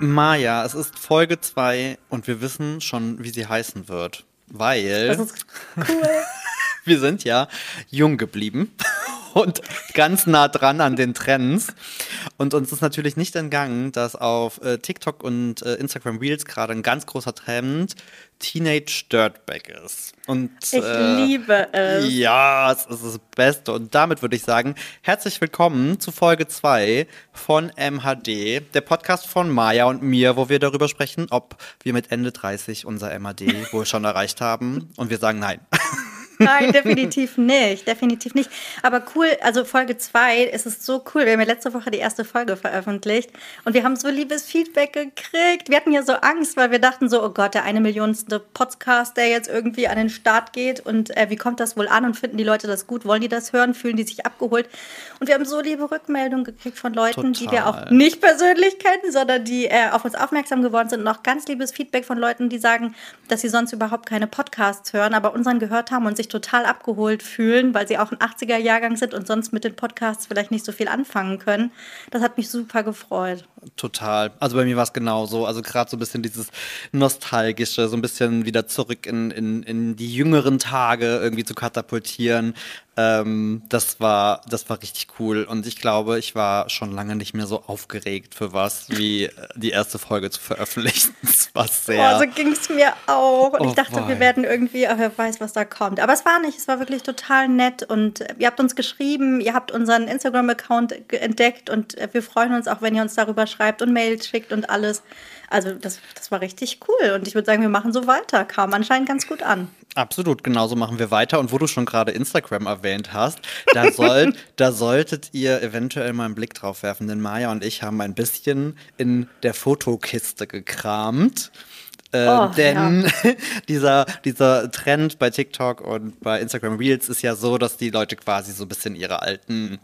Maja, es ist Folge 2 und wir wissen schon, wie sie heißen wird. Weil. Das ist cool. wir sind ja jung geblieben und ganz nah dran an den Trends. Und uns ist natürlich nicht entgangen, dass auf äh, TikTok und äh, Instagram Reels gerade ein ganz großer Trend Teenage Dirtbag ist. Und, ich äh, liebe es. Ja, es ist das Beste. Und damit würde ich sagen, herzlich willkommen zu Folge 2 von MHD, der Podcast von Maya und mir, wo wir darüber sprechen, ob wir mit Ende 30 unser MHD wohl schon erreicht haben. Und wir sagen nein. Nein, definitiv nicht. Definitiv nicht. Aber cool, also Folge 2, es ist so cool. Wir haben ja letzte Woche die erste Folge veröffentlicht und wir haben so liebes Feedback gekriegt. Wir hatten ja so Angst, weil wir dachten so, oh Gott, der eine Millionste Podcast, der jetzt irgendwie an den Start geht und äh, wie kommt das wohl an und finden die Leute das gut? Wollen die das hören? Fühlen die sich abgeholt? Und wir haben so liebe Rückmeldungen gekriegt von Leuten, Total. die wir auch nicht persönlich kennen, sondern die äh, auf uns aufmerksam geworden sind und auch ganz liebes Feedback von Leuten, die sagen, dass sie sonst überhaupt keine Podcasts hören, aber unseren gehört haben und sich total abgeholt fühlen, weil sie auch ein 80er-Jahrgang sind und sonst mit den Podcasts vielleicht nicht so viel anfangen können. Das hat mich super gefreut. Total. Also bei mir war es genauso. Also gerade so ein bisschen dieses Nostalgische, so ein bisschen wieder zurück in, in, in die jüngeren Tage irgendwie zu katapultieren. Ähm, das war, das war richtig cool. Und ich glaube, ich war schon lange nicht mehr so aufgeregt für was, wie äh, die erste Folge zu veröffentlichen. Das war sehr. Oh, so ging es mir auch. Und oh, ich dachte, boy. wir werden irgendwie, oh, wer weiß, was da kommt. Aber es war nicht, es war wirklich total nett. Und ihr habt uns geschrieben, ihr habt unseren Instagram-Account entdeckt und äh, wir freuen uns auch, wenn ihr uns darüber schreibt und Mails schickt und alles. Also das, das war richtig cool und ich würde sagen, wir machen so weiter. Kam anscheinend ganz gut an. Absolut, genauso machen wir weiter. Und wo du schon gerade Instagram erwähnt hast, da, soll, da solltet ihr eventuell mal einen Blick drauf werfen, denn Maya und ich haben ein bisschen in der Fotokiste gekramt. Äh, oh, denn ja. dieser, dieser Trend bei TikTok und bei Instagram Reels ist ja so, dass die Leute quasi so ein bisschen ihre alten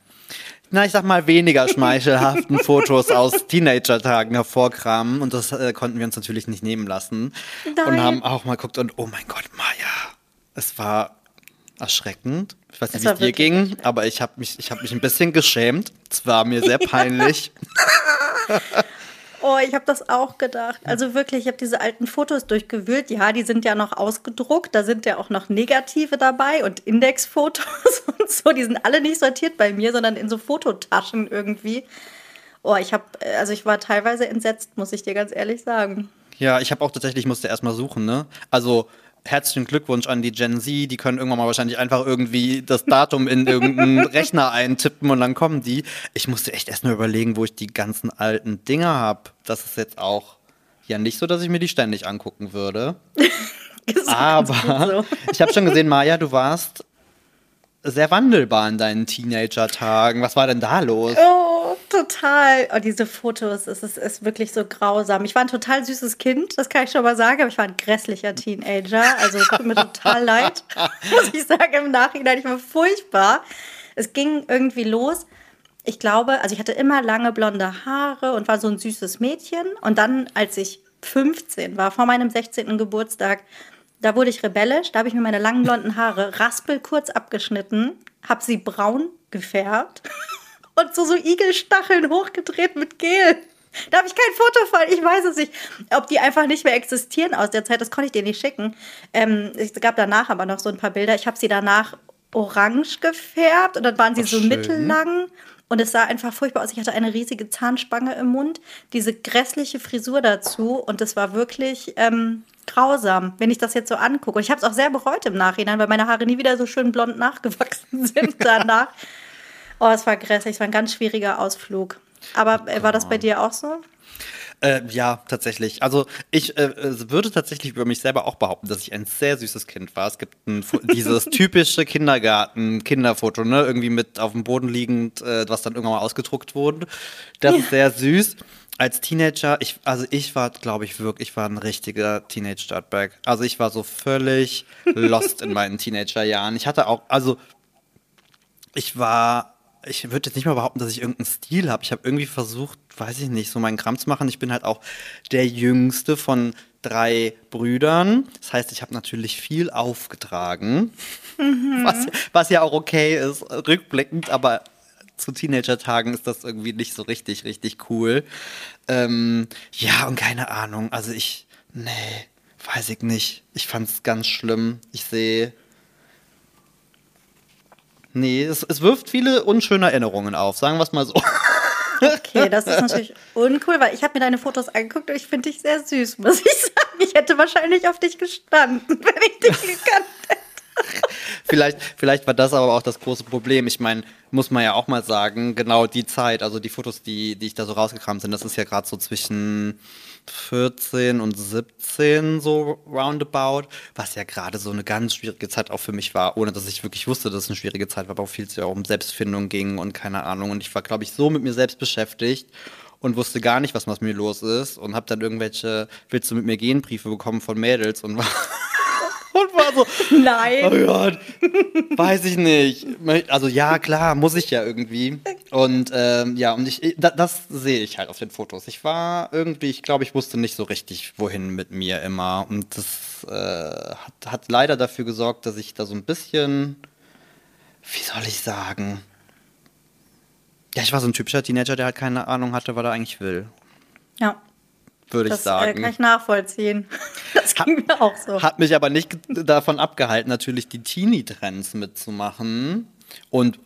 na, ich sag mal, weniger schmeichelhaften Fotos aus Teenager-Tagen hervorkramen. Und das äh, konnten wir uns natürlich nicht nehmen lassen. Nein. Und haben auch mal geguckt und, oh mein Gott, Maya, es war erschreckend. Ich weiß nicht, wie es dir ging, aber ich habe mich, hab mich ein bisschen geschämt. Es war mir sehr peinlich. Oh, ich habe das auch gedacht. Also wirklich, ich habe diese alten Fotos durchgewühlt. Ja, die sind ja noch ausgedruckt. Da sind ja auch noch Negative dabei und Indexfotos und so. Die sind alle nicht sortiert bei mir, sondern in so Fototaschen irgendwie. Oh, ich habe, also ich war teilweise entsetzt, muss ich dir ganz ehrlich sagen. Ja, ich habe auch tatsächlich, ich musste erstmal suchen, ne? Also herzlichen Glückwunsch an die Gen Z. Die können irgendwann mal wahrscheinlich einfach irgendwie das Datum in irgendeinen Rechner eintippen und dann kommen die. Ich musste echt erst mal überlegen, wo ich die ganzen alten Dinger habe. Das ist jetzt auch ja nicht so, dass ich mir die ständig angucken würde. Aber so. ich habe schon gesehen, Maja, du warst sehr wandelbar in deinen Teenager-Tagen. Was war denn da los? Oh, total. Oh, diese Fotos, es ist, ist wirklich so grausam. Ich war ein total süßes Kind, das kann ich schon mal sagen, aber ich war ein grässlicher Teenager. Also es tut mir total leid, muss ich sagen im Nachhinein. Ich war furchtbar. Es ging irgendwie los. Ich glaube, also ich hatte immer lange blonde Haare und war so ein süßes Mädchen. Und dann, als ich 15 war, vor meinem 16. Geburtstag, da wurde ich rebellisch, da habe ich mir meine langen blonden Haare raspelkurz abgeschnitten, habe sie braun gefärbt und so, so Igelstacheln hochgedreht mit Gel. Da habe ich kein Foto von, ich weiß es nicht. Ob die einfach nicht mehr existieren aus der Zeit, das konnte ich dir nicht schicken. Ähm, es gab danach aber noch so ein paar Bilder. Ich habe sie danach orange gefärbt und dann waren sie Ach, so schön. mittellang. Und es sah einfach furchtbar aus. Ich hatte eine riesige Zahnspange im Mund, diese grässliche Frisur dazu. Und es war wirklich ähm, grausam, wenn ich das jetzt so angucke. Und ich habe es auch sehr bereut im Nachhinein, weil meine Haare nie wieder so schön blond nachgewachsen sind danach. Oh, es war grässlich, es war ein ganz schwieriger Ausflug. Aber äh, war das bei dir auch so? Äh, ja, tatsächlich. Also ich äh, würde tatsächlich über mich selber auch behaupten, dass ich ein sehr süßes Kind war. Es gibt ein, dieses typische Kindergarten-Kinderfoto, ne? Irgendwie mit auf dem Boden liegend, äh, was dann irgendwann mal ausgedruckt wurde. Das ja. ist sehr süß als Teenager, ich, also ich war, glaube ich, wirklich, ich war ein richtiger Teenage-Dirtbag. Also ich war so völlig lost in meinen Teenager-Jahren. Ich hatte auch, also ich war, ich würde jetzt nicht mal behaupten, dass ich irgendeinen Stil habe. Ich habe irgendwie versucht, weiß ich nicht, so meinen Kram zu machen. Ich bin halt auch der jüngste von drei Brüdern. Das heißt, ich habe natürlich viel aufgetragen, mhm. was, was ja auch okay ist, rückblickend, aber zu Teenager-Tagen ist das irgendwie nicht so richtig, richtig cool. Ähm, ja, und keine Ahnung. Also ich, nee, weiß ich nicht. Ich fand es ganz schlimm. Ich sehe. Nee, es, es wirft viele unschöne Erinnerungen auf, sagen wir es mal so. Okay, das ist natürlich uncool, weil ich habe mir deine Fotos angeguckt und ich finde dich sehr süß, muss ich sagen. Ich hätte wahrscheinlich auf dich gestanden, wenn ich dich gekannt hätte. vielleicht, vielleicht war das aber auch das große Problem. Ich meine, muss man ja auch mal sagen, genau die Zeit, also die Fotos, die, die ich da so rausgekramt sind, das ist ja gerade so zwischen 14 und 17 so roundabout, was ja gerade so eine ganz schwierige Zeit auch für mich war, ohne dass ich wirklich wusste, dass es eine schwierige Zeit war, aber auch viel zu ja um Selbstfindung ging und keine Ahnung. Und ich war, glaube ich, so mit mir selbst beschäftigt und wusste gar nicht, was mit mir los ist und habe dann irgendwelche Willst du mit mir gehen Briefe bekommen von Mädels und war und war so, nein. Oh Gott, weiß ich nicht. Also ja, klar, muss ich ja irgendwie. Und ähm, ja, und ich, das, das sehe ich halt auf den Fotos. Ich war irgendwie, ich glaube, ich wusste nicht so richtig, wohin mit mir immer. Und das äh, hat, hat leider dafür gesorgt, dass ich da so ein bisschen, wie soll ich sagen? Ja, ich war so ein typischer Teenager, der halt keine Ahnung hatte, was er eigentlich will. Ja würde ich sagen. Das äh, kann ich nachvollziehen. Das ging mir auch so. Hat mich aber nicht davon abgehalten, natürlich die Teenie-Trends mitzumachen. Und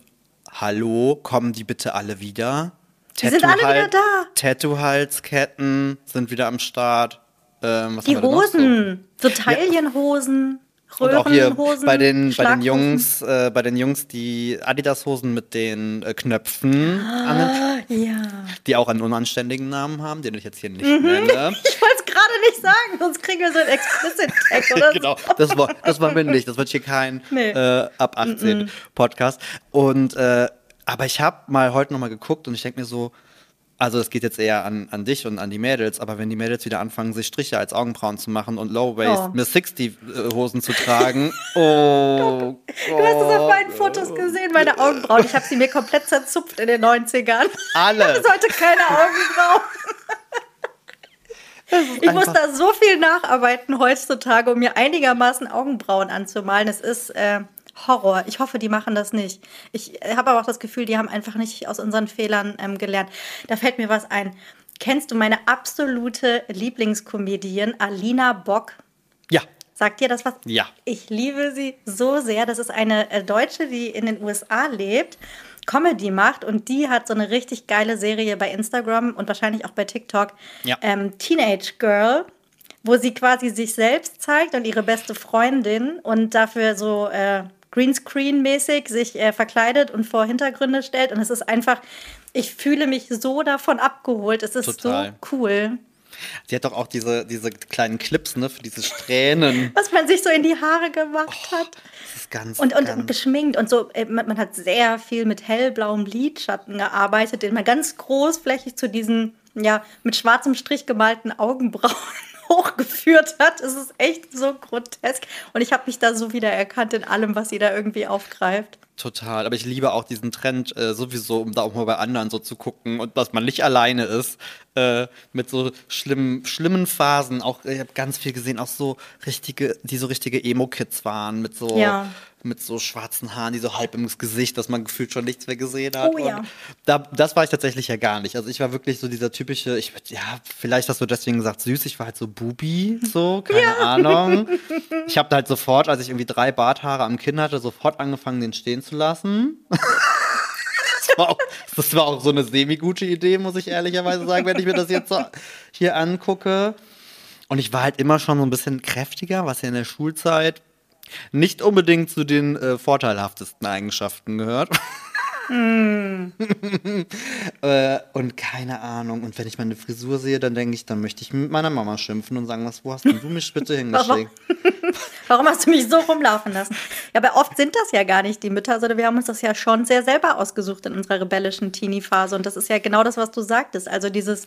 hallo, kommen die bitte alle wieder? Die sind alle wieder da. Tattoo-Halsketten sind wieder am Start. Ähm, die Hosen, so, so Taillenhosen. Und auch hier bei den, bei den Jungs, äh, bei den Jungs die Adidas-Hosen mit den äh, Knöpfen, ah, den, ja. die auch einen unanständigen Namen haben, den ich jetzt hier nicht mhm. nenne. Ich wollte es gerade nicht sagen, sonst kriegen wir so einen Explicit-Tag oder Genau, das war, das war nicht. Das wird hier kein nee. äh, ab 18 mhm. Podcast. Und äh, aber ich habe mal heute noch mal geguckt und ich denke mir so, also es geht jetzt eher an, an dich und an die Mädels, aber wenn die Mädels wieder anfangen, sich Striche als Augenbrauen zu machen und Low-Waist oh. Miss 60 Hosen zu tragen, oh Du hast es auf meinen Fotos gesehen, meine Augenbrauen. Ich habe sie mir komplett zerzupft in den 90ern. Alle. Ich sollte keine Augenbrauen. Ich muss da so viel nacharbeiten heutzutage, um mir einigermaßen Augenbrauen anzumalen. Es ist äh, Horror. Ich hoffe, die machen das nicht. Ich habe aber auch das Gefühl, die haben einfach nicht aus unseren Fehlern ähm, gelernt. Da fällt mir was ein. Kennst du meine absolute Lieblingskomedian, Alina Bock? Ja. Sagt dir das was? Ja. Ich liebe sie so sehr. Das ist eine äh, Deutsche, die in den USA lebt, Comedy macht und die hat so eine richtig geile Serie bei Instagram und wahrscheinlich auch bei TikTok. Ja. Ähm, Teenage Girl wo sie quasi sich selbst zeigt und ihre beste Freundin und dafür so äh, Greenscreen-mäßig sich äh, verkleidet und vor Hintergründe stellt. Und es ist einfach, ich fühle mich so davon abgeholt. Es ist Total. so cool. Sie hat doch auch diese, diese kleinen Clips, ne, für diese Strähnen. Was man sich so in die Haare gemacht oh, hat. Das ist ganz, und, und, ganz geschminkt. Und so, äh, man, man, hat sehr viel mit hellblauem Lidschatten gearbeitet, den man ganz großflächig zu diesen, ja, mit schwarzem Strich gemalten Augenbrauen hochgeführt hat. Es ist echt so grotesk. Und ich habe mich da so wieder erkannt in allem, was sie da irgendwie aufgreift. Total, aber ich liebe auch diesen Trend äh, sowieso, um da auch mal bei anderen so zu gucken und dass man nicht alleine ist äh, mit so schlimmen, schlimmen Phasen. Auch ich habe ganz viel gesehen, auch so richtige, die so richtige Emo-Kids waren mit so ja mit so schwarzen Haaren, die so halb im Gesicht, dass man gefühlt schon nichts mehr gesehen hat. Oh ja. Da, das war ich tatsächlich ja gar nicht. Also ich war wirklich so dieser typische, ich ja, vielleicht hast du deswegen gesagt süß, ich war halt so Bubi, so, keine ja. Ahnung. Ich habe halt sofort, als ich irgendwie drei Barthaare am Kinn hatte, sofort angefangen, den stehen zu lassen. das, war auch, das war auch so eine semi-gute Idee, muss ich ehrlicherweise sagen, wenn ich mir das jetzt so hier angucke. Und ich war halt immer schon so ein bisschen kräftiger, was ja in der Schulzeit nicht unbedingt zu den äh, vorteilhaftesten Eigenschaften gehört. Mm. äh, und keine Ahnung. Und wenn ich meine Frisur sehe, dann denke ich, dann möchte ich mit meiner Mama schimpfen und sagen, was, wo hast du mich bitte hingeschickt? Warum hast du mich so rumlaufen lassen? Ja, aber oft sind das ja gar nicht die Mütter, sondern wir haben uns das ja schon sehr selber ausgesucht in unserer rebellischen Teenie-Phase. Und das ist ja genau das, was du sagtest. Also dieses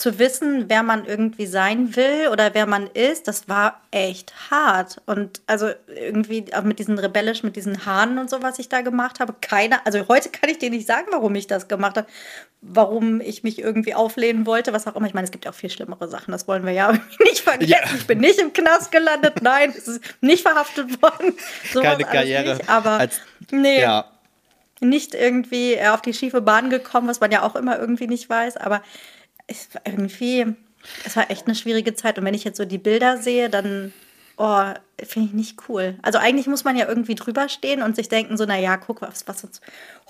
zu wissen, wer man irgendwie sein will oder wer man ist, das war echt hart. Und also irgendwie auch mit diesen rebellisch, mit diesen Haaren und so, was ich da gemacht habe, keiner, also heute kann ich dir nicht sagen, warum ich das gemacht habe, warum ich mich irgendwie auflehnen wollte, was auch immer. Ich meine, es gibt ja auch viel schlimmere Sachen, das wollen wir ja nicht vergessen. Ja. Ich bin nicht im Knast gelandet, nein, es ist nicht verhaftet worden. Keine Karriere. Nicht, aber als, nee. Ja nicht irgendwie äh, auf die schiefe Bahn gekommen, was man ja auch immer irgendwie nicht weiß. Aber es war irgendwie, es war echt eine schwierige Zeit. Und wenn ich jetzt so die Bilder sehe, dann oh, finde ich nicht cool. Also eigentlich muss man ja irgendwie drüber stehen und sich denken so, naja, guck, was, was uns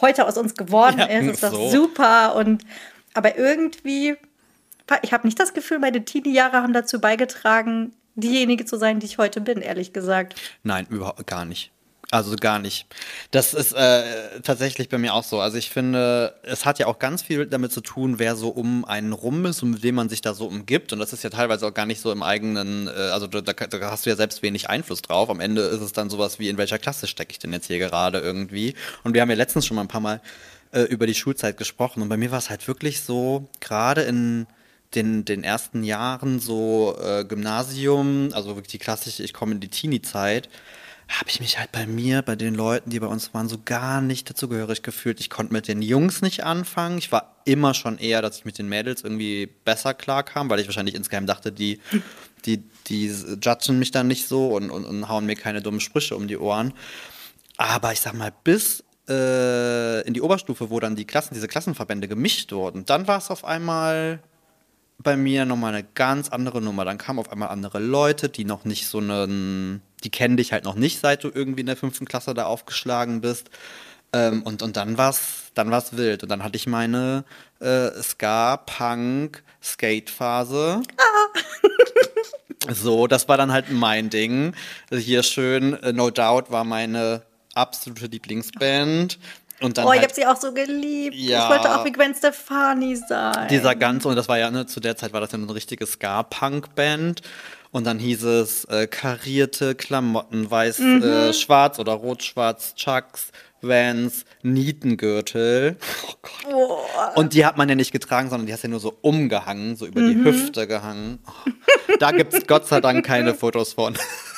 heute aus uns geworden ja, ist, ist das so. super. Und aber irgendwie, ich habe nicht das Gefühl, meine Teenie-Jahre haben dazu beigetragen, diejenige zu sein, die ich heute bin, ehrlich gesagt. Nein, überhaupt gar nicht. Also gar nicht. Das ist äh, tatsächlich bei mir auch so. Also ich finde, es hat ja auch ganz viel damit zu tun, wer so um einen rum ist und mit wem man sich da so umgibt. Und das ist ja teilweise auch gar nicht so im eigenen, äh, also da, da, hast du ja selbst wenig Einfluss drauf. Am Ende ist es dann sowas wie, in welcher Klasse stecke ich denn jetzt hier gerade irgendwie? Und wir haben ja letztens schon mal ein paar Mal äh, über die Schulzeit gesprochen. Und bei mir war es halt wirklich so, gerade in den, den ersten Jahren so äh, Gymnasium, also wirklich die klassische, ich komme in die Teenie-Zeit, habe ich mich halt bei mir, bei den Leuten, die bei uns waren, so gar nicht dazugehörig gefühlt. Ich konnte mit den Jungs nicht anfangen. Ich war immer schon eher, dass ich mit den Mädels irgendwie besser klarkam, weil ich wahrscheinlich insgeheim dachte, die, die, die judgen mich dann nicht so und, und, und hauen mir keine dummen Sprüche um die Ohren. Aber ich sag mal, bis äh, in die Oberstufe, wo dann die Klassen, diese Klassenverbände gemischt wurden, dann war es auf einmal bei mir nochmal eine ganz andere Nummer. Dann kamen auf einmal andere Leute, die noch nicht so einen, die kennen dich halt noch nicht, seit du irgendwie in der fünften Klasse da aufgeschlagen bist. Ähm, und, und dann war's, dann war's wild. Und dann hatte ich meine äh, Ska, Punk, Skate-Phase. Ah. so, das war dann halt mein Ding. Hier schön, äh, No Doubt war meine absolute Lieblingsband. Und dann oh, ich halt, habe sie auch so geliebt. Ja, ich wollte auch wie Gwen Stefani sein. Dieser ganze, und das war ja, ne, zu der Zeit war das ja eine richtige Ska-Punk-Band. Und dann hieß es äh, karierte Klamotten, weiß, mhm. äh, schwarz oder rot-schwarz, Chucks, Vans, Nietengürtel. Oh Gott. Oh. Und die hat man ja nicht getragen, sondern die hast ja nur so umgehangen, so über mhm. die Hüfte gehangen. Oh. Da gibt es Gott sei Dank keine Fotos von.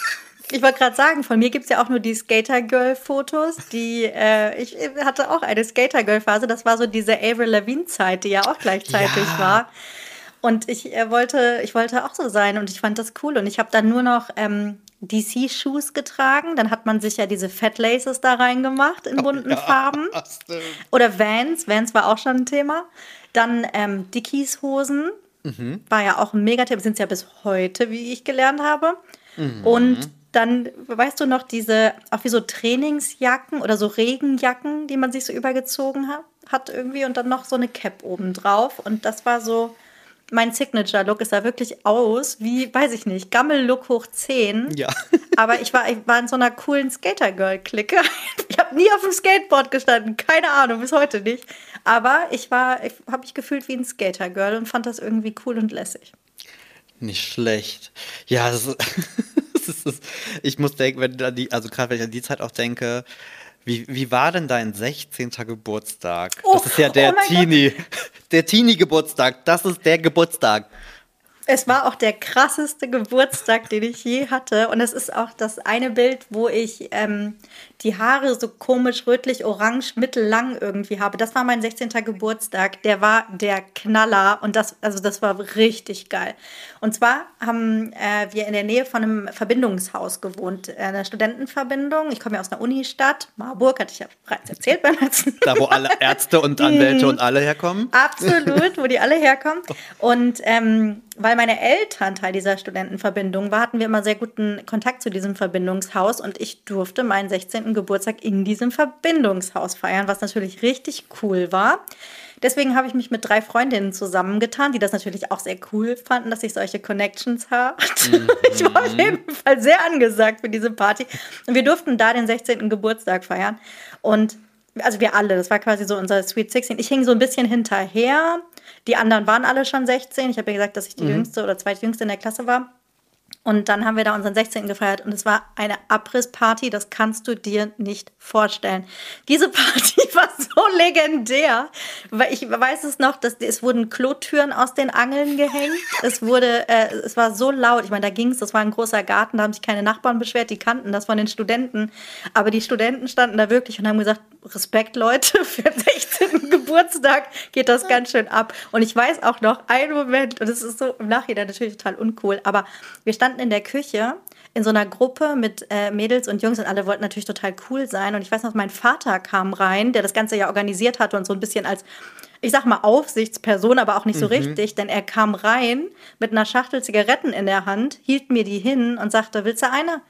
Ich wollte gerade sagen, von mir gibt es ja auch nur die Skater-Girl-Fotos. Die, äh, ich hatte auch eine Skater-Girl-Phase. Das war so diese Avril Lavigne-Zeit, die ja auch gleichzeitig ja. war. Und ich äh, wollte, ich wollte auch so sein und ich fand das cool. Und ich habe dann nur noch ähm, DC-Shoes getragen. Dann hat man sich ja diese Fat Laces da reingemacht in oh bunten oh, ja. Farben. Oder Vans. Vans war auch schon ein Thema. Dann ähm, Dickies-Hosen. Mhm. War ja auch ein Megathema. Sind es ja bis heute, wie ich gelernt habe. Mhm. Und dann, weißt du noch, diese, auch wie so Trainingsjacken oder so Regenjacken, die man sich so übergezogen hat, hat irgendwie und dann noch so eine Cap oben drauf. Und das war so mein Signature-Look. Es sah wirklich aus wie, weiß ich nicht, Gammel-Look hoch 10. Ja. Aber ich war, ich war in so einer coolen Skater-Girl-Clique. Ich habe nie auf dem Skateboard gestanden, keine Ahnung, bis heute nicht. Aber ich war, ich habe mich gefühlt wie ein Skater-Girl und fand das irgendwie cool und lässig. Nicht schlecht. Ja, das ist ich muss denken, wenn die, also gerade wenn ich an die Zeit auch denke, wie, wie war denn dein 16. Geburtstag? Oh, das ist ja der oh Teenie, Gott. der Teenie-Geburtstag. Das ist der Geburtstag. Es war auch der krasseste Geburtstag, den ich je hatte. Und es ist auch das eine Bild, wo ich ähm, die Haare so komisch rötlich, orange, mittellang irgendwie habe. Das war mein 16. Geburtstag. Der war der Knaller. Und das, also das war richtig geil. Und zwar haben äh, wir in der Nähe von einem Verbindungshaus gewohnt. Äh, eine Studentenverbindung. Ich komme ja aus einer Unistadt. Marburg, hatte ich ja bereits erzählt beim letzten Da, wo alle Ärzte und Anwälte und alle herkommen. Absolut, wo die alle herkommen. Und ähm, weil meine Eltern Teil dieser Studentenverbindung waren, hatten wir immer sehr guten Kontakt zu diesem Verbindungshaus und ich durfte meinen 16. Geburtstag in diesem Verbindungshaus feiern, was natürlich richtig cool war. Deswegen habe ich mich mit drei Freundinnen zusammengetan, die das natürlich auch sehr cool fanden, dass ich solche Connections hatte. Mhm. Ich war auf jeden Fall sehr angesagt für diese Party. Und wir durften da den 16. Geburtstag feiern. Und also wir alle, das war quasi so unser Sweet 16. Ich hing so ein bisschen hinterher. Die anderen waren alle schon 16. Ich habe ja gesagt, dass ich die mhm. jüngste oder zweitjüngste in der Klasse war. Und dann haben wir da unseren 16. gefeiert und es war eine Abrissparty, das kannst du dir nicht vorstellen. Diese Party war so legendär, weil ich weiß es noch, dass es wurden Klotüren aus den Angeln gehängt. Es wurde, äh, es war so laut. Ich meine, da ging es, das war ein großer Garten, da haben sich keine Nachbarn beschwert, die kannten das von den Studenten. Aber die Studenten standen da wirklich und haben gesagt, Respekt, Leute, für den 16. Geburtstag geht das ganz schön ab. Und ich weiß auch noch einen Moment, und es ist so im Nachhinein natürlich total uncool, aber wir standen in der Küche in so einer Gruppe mit äh, Mädels und Jungs und alle wollten natürlich total cool sein. Und ich weiß noch, mein Vater kam rein, der das Ganze ja organisiert hatte und so ein bisschen als, ich sag mal, Aufsichtsperson, aber auch nicht so richtig, denn er kam rein mit einer Schachtel Zigaretten in der Hand, hielt mir die hin und sagte, willst du eine?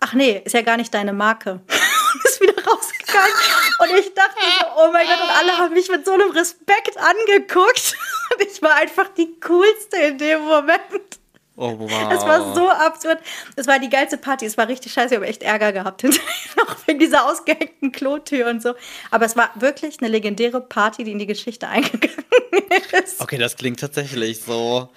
Ach nee, ist ja gar nicht deine Marke. ist wieder rausgegangen. Und ich dachte so, oh mein Gott, und alle haben mich mit so einem Respekt angeguckt. Und ich war einfach die coolste in dem Moment. Oh, wow. Es war so absurd. Es war die geilste Party. Es war richtig scheiße. Ich habe echt Ärger gehabt hinterher noch wegen dieser ausgehängten Klotür und so. Aber es war wirklich eine legendäre Party, die in die Geschichte eingegangen ist. Okay, das klingt tatsächlich so.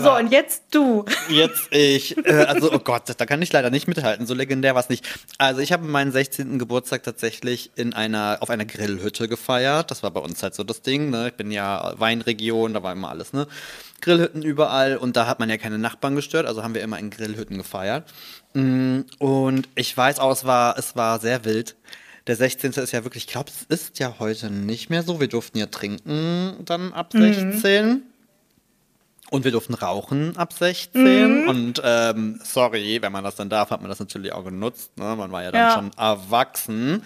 so, und jetzt du. Jetzt ich. Äh, also, oh Gott, da kann ich leider nicht mithalten. So legendär war es nicht. Also, ich habe meinen 16. Geburtstag tatsächlich in einer, auf einer Grillhütte gefeiert. Das war bei uns halt so das Ding. Ne? Ich bin ja Weinregion, da war immer alles, ne? Grillhütten überall und da hat man ja keine Nachbarn gestört, also haben wir immer in Grillhütten gefeiert. Mm, Und ich weiß auch, es war, es war sehr wild. Der 16. ist ja wirklich, ich glaube, es ist ja heute nicht mehr so. Wir durften ja trinken dann ab 16. Und wir durften rauchen ab 16. Und ähm, sorry, wenn man das dann darf, hat man das natürlich auch genutzt. Ne? Man war ja dann Ja. schon erwachsen.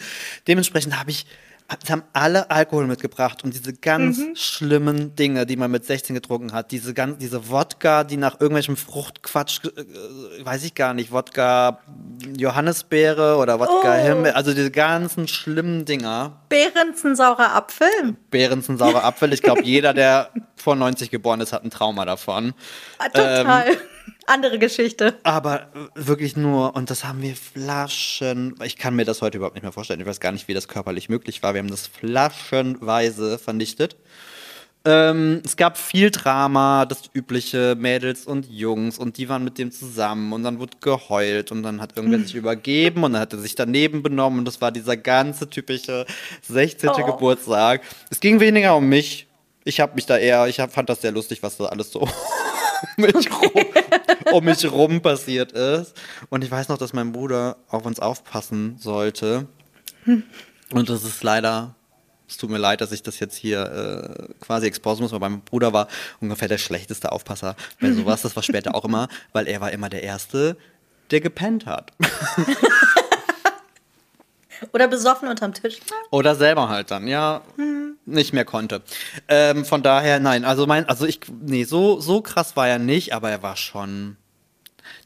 Dementsprechend habe ich, es haben alle Alkohol mitgebracht und diese ganz schlimmen Dinge, die man mit 16 getrunken hat, diese ganz, diese Wodka, die nach irgendwelchem Fruchtquatsch, äh, äh, weiß ich gar nicht, Wodka Johannisbeere oder Wodka Oh. Himbeer, also diese ganzen schlimmen Dinger. Behrens ein saurer Apfel. Behrens ein saurer Apfel. Ich glaube, jeder, der vor 90 geboren ist, hat ein Trauma davon. Ah, Total. Ähm. Andere Geschichte. Aber wirklich nur, und das haben wir Flaschen, ich kann mir das heute überhaupt nicht mehr vorstellen, ich weiß gar nicht, wie das körperlich möglich war. Wir haben das flaschenweise vernichtet. Ähm, es gab viel Drama, das übliche, Mädels und Jungs, und die waren mit dem zusammen, und dann wurde geheult, und dann hat irgendwer sich übergeben, und dann hat er sich daneben benommen, und das war dieser ganze typische 16. Oh. Geburtstag. Es ging weniger um mich. Ich habe mich da eher, ich hab, fand das sehr lustig, was da alles so um mich rum, um mich rum passiert ist. Und ich weiß noch, dass mein Bruder auf uns aufpassen sollte. Und das ist leider, es tut mir leid, dass ich das jetzt hier äh, quasi exposen muss, aber mein Bruder war ungefähr der schlechteste Aufpasser bei sowas. Das war später auch immer, weil er war immer der Erste, der gepennt hat. Oder besoffen unterm Tisch. Oder selber halt dann, ja, nicht mehr konnte. Ähm, von daher, nein, also mein, also ich, nee, so, so krass war er nicht, aber er war schon,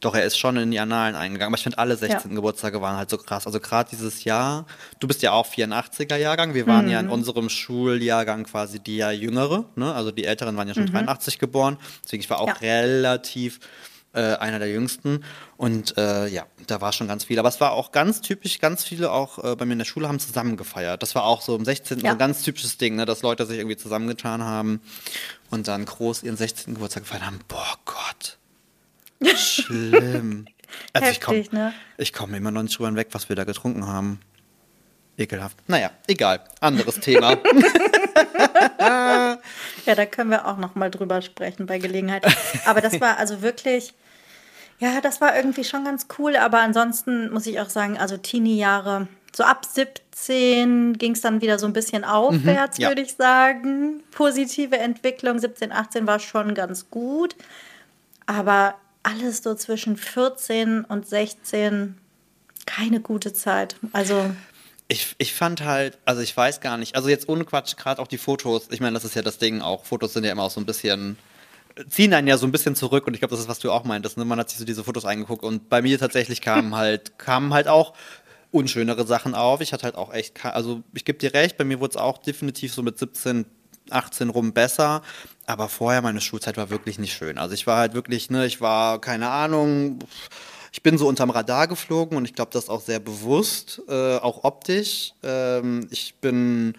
doch, er ist schon in die Annalen eingegangen. Aber ich finde, alle 16. Ja. Geburtstage waren halt so krass. Also gerade dieses Jahr, du bist ja auch 84er Jahrgang, wir waren ja in unserem Schuljahrgang quasi die ja jüngere, ne? Also die Älteren waren ja schon 83 geboren, deswegen ich war auch Ja. relativ äh, einer der jüngsten. Und äh, ja, da war schon ganz viel. Aber es war auch ganz typisch, ganz viele auch äh, bei mir in der Schule haben zusammen gefeiert. Das war auch so im 16. so Ja. ein ganz typisches Ding, ne, dass Leute sich irgendwie zusammengetan haben und dann groß ihren 16. Geburtstag gefeiert haben. Boah Gott. Schlimm. Also ich komme Heftig, ne? ich komm immer noch nicht drüber hinweg, was wir da getrunken haben. Ekelhaft. Naja, egal. Anderes Thema. Ja, da können wir auch noch mal drüber sprechen bei Gelegenheit. Aber das war also wirklich, ja, das war irgendwie schon ganz cool. Aber ansonsten muss ich auch sagen, also Teenie-Jahre, so ab 17 ging es dann wieder so ein bisschen aufwärts, ja. würde ich sagen. Positive Entwicklung, 17, 18 war schon ganz gut. Aber alles so zwischen 14 und 16, keine gute Zeit. Also, Ich, ich fand halt, also ich weiß gar nicht, also jetzt ohne Quatsch, gerade auch die Fotos, ich meine, das ist ja das Ding auch, Fotos sind ja immer auch so ein bisschen, ziehen einen ja so ein bisschen zurück und ich glaube, das ist, was du auch meintest, ne? man hat sich so diese Fotos angeguckt und bei mir tatsächlich kamen halt, kamen halt auch unschönere Sachen auf. Ich hatte halt auch echt, also ich gebe dir recht, bei mir wurde es auch definitiv so mit 17, 18 rum besser, aber vorher meine Schulzeit war wirklich nicht schön. Also ich war halt wirklich, ne, ich war, keine Ahnung, ich bin so unterm Radar geflogen und ich glaube, das auch sehr bewusst, äh, auch optisch. Ähm, ich bin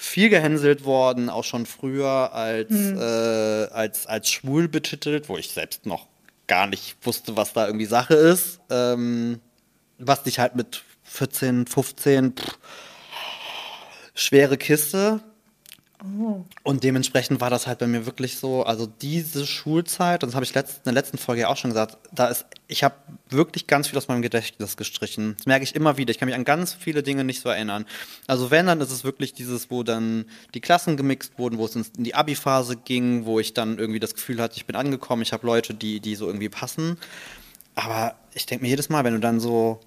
viel gehänselt worden, auch schon früher als, äh, als, als schwul betitelt, wo ich selbst noch gar nicht wusste, was da irgendwie Sache ist. Ähm, was dich halt mit 14, 15, pff, schwere Kiste. Und dementsprechend war das halt bei mir wirklich so, also diese Schulzeit, und das habe ich letzt, in der letzten Folge ja auch schon gesagt, da ist, ich habe wirklich ganz viel aus meinem Gedächtnis gestrichen. Das merke ich immer wieder. Ich kann mich an ganz viele Dinge nicht so erinnern. Also wenn, dann ist es wirklich dieses, wo dann die Klassen gemixt wurden, wo es in die Abi-Phase ging, wo ich dann irgendwie das Gefühl hatte, ich bin angekommen, ich habe Leute, die, die so irgendwie passen. Aber ich denke mir jedes Mal, wenn du dann so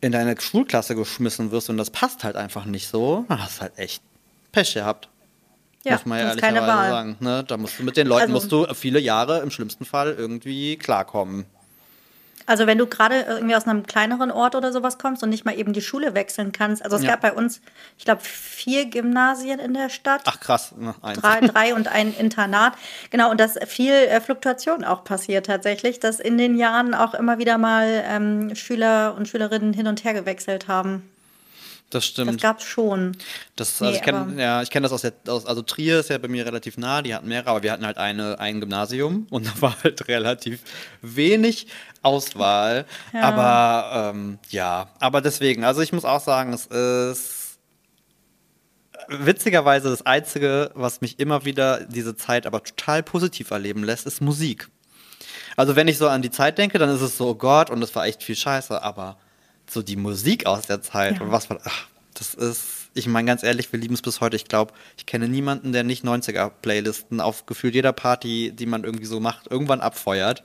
in deine Schulklasse geschmissen wirst und das passt halt einfach nicht so, dann hast du halt echt Pech gehabt. Ja, muss man ja das ist keine ehrlicherweise Wahl. sagen. Ne? Da musst du mit den Leuten Also- musst du viele Jahre im schlimmsten Fall irgendwie klarkommen. Also wenn du gerade irgendwie aus einem kleineren Ort oder sowas kommst und nicht mal eben die Schule wechseln kannst. Also es Ja. gab bei uns, ich glaube, vier Gymnasien in der Stadt. Ach krass, ne, eins. Drei, drei und ein Internat. Genau, und dass viel äh, Fluktuation auch passiert tatsächlich, dass in den Jahren auch immer wieder mal ähm, Schüler und Schülerinnen hin und her gewechselt haben. Das Das stimmt. gab es schon. Das, also Nee, ich kenne ja, ich kenn das aus, der, aus, also Trier ist ja bei mir relativ nah, die hatten mehrere, aber wir hatten halt eine, ein Gymnasium und da war halt relativ wenig Auswahl. Ja. Aber ähm, ja, aber deswegen, also ich muss auch sagen, es ist witzigerweise das Einzige, was mich immer wieder diese Zeit aber total positiv erleben lässt, ist Musik. Also wenn ich so an die Zeit denke, dann ist es so, oh Gott, und es war echt viel Scheiße, aber so die Musik aus der Zeit Ja. und was war, ach, das ist, ich meine ganz ehrlich, wir lieben es bis heute. Ich glaube, ich kenne niemanden, der nicht 90er-Playlisten auf gefühlt jeder Party, die man irgendwie so macht, irgendwann abfeuert.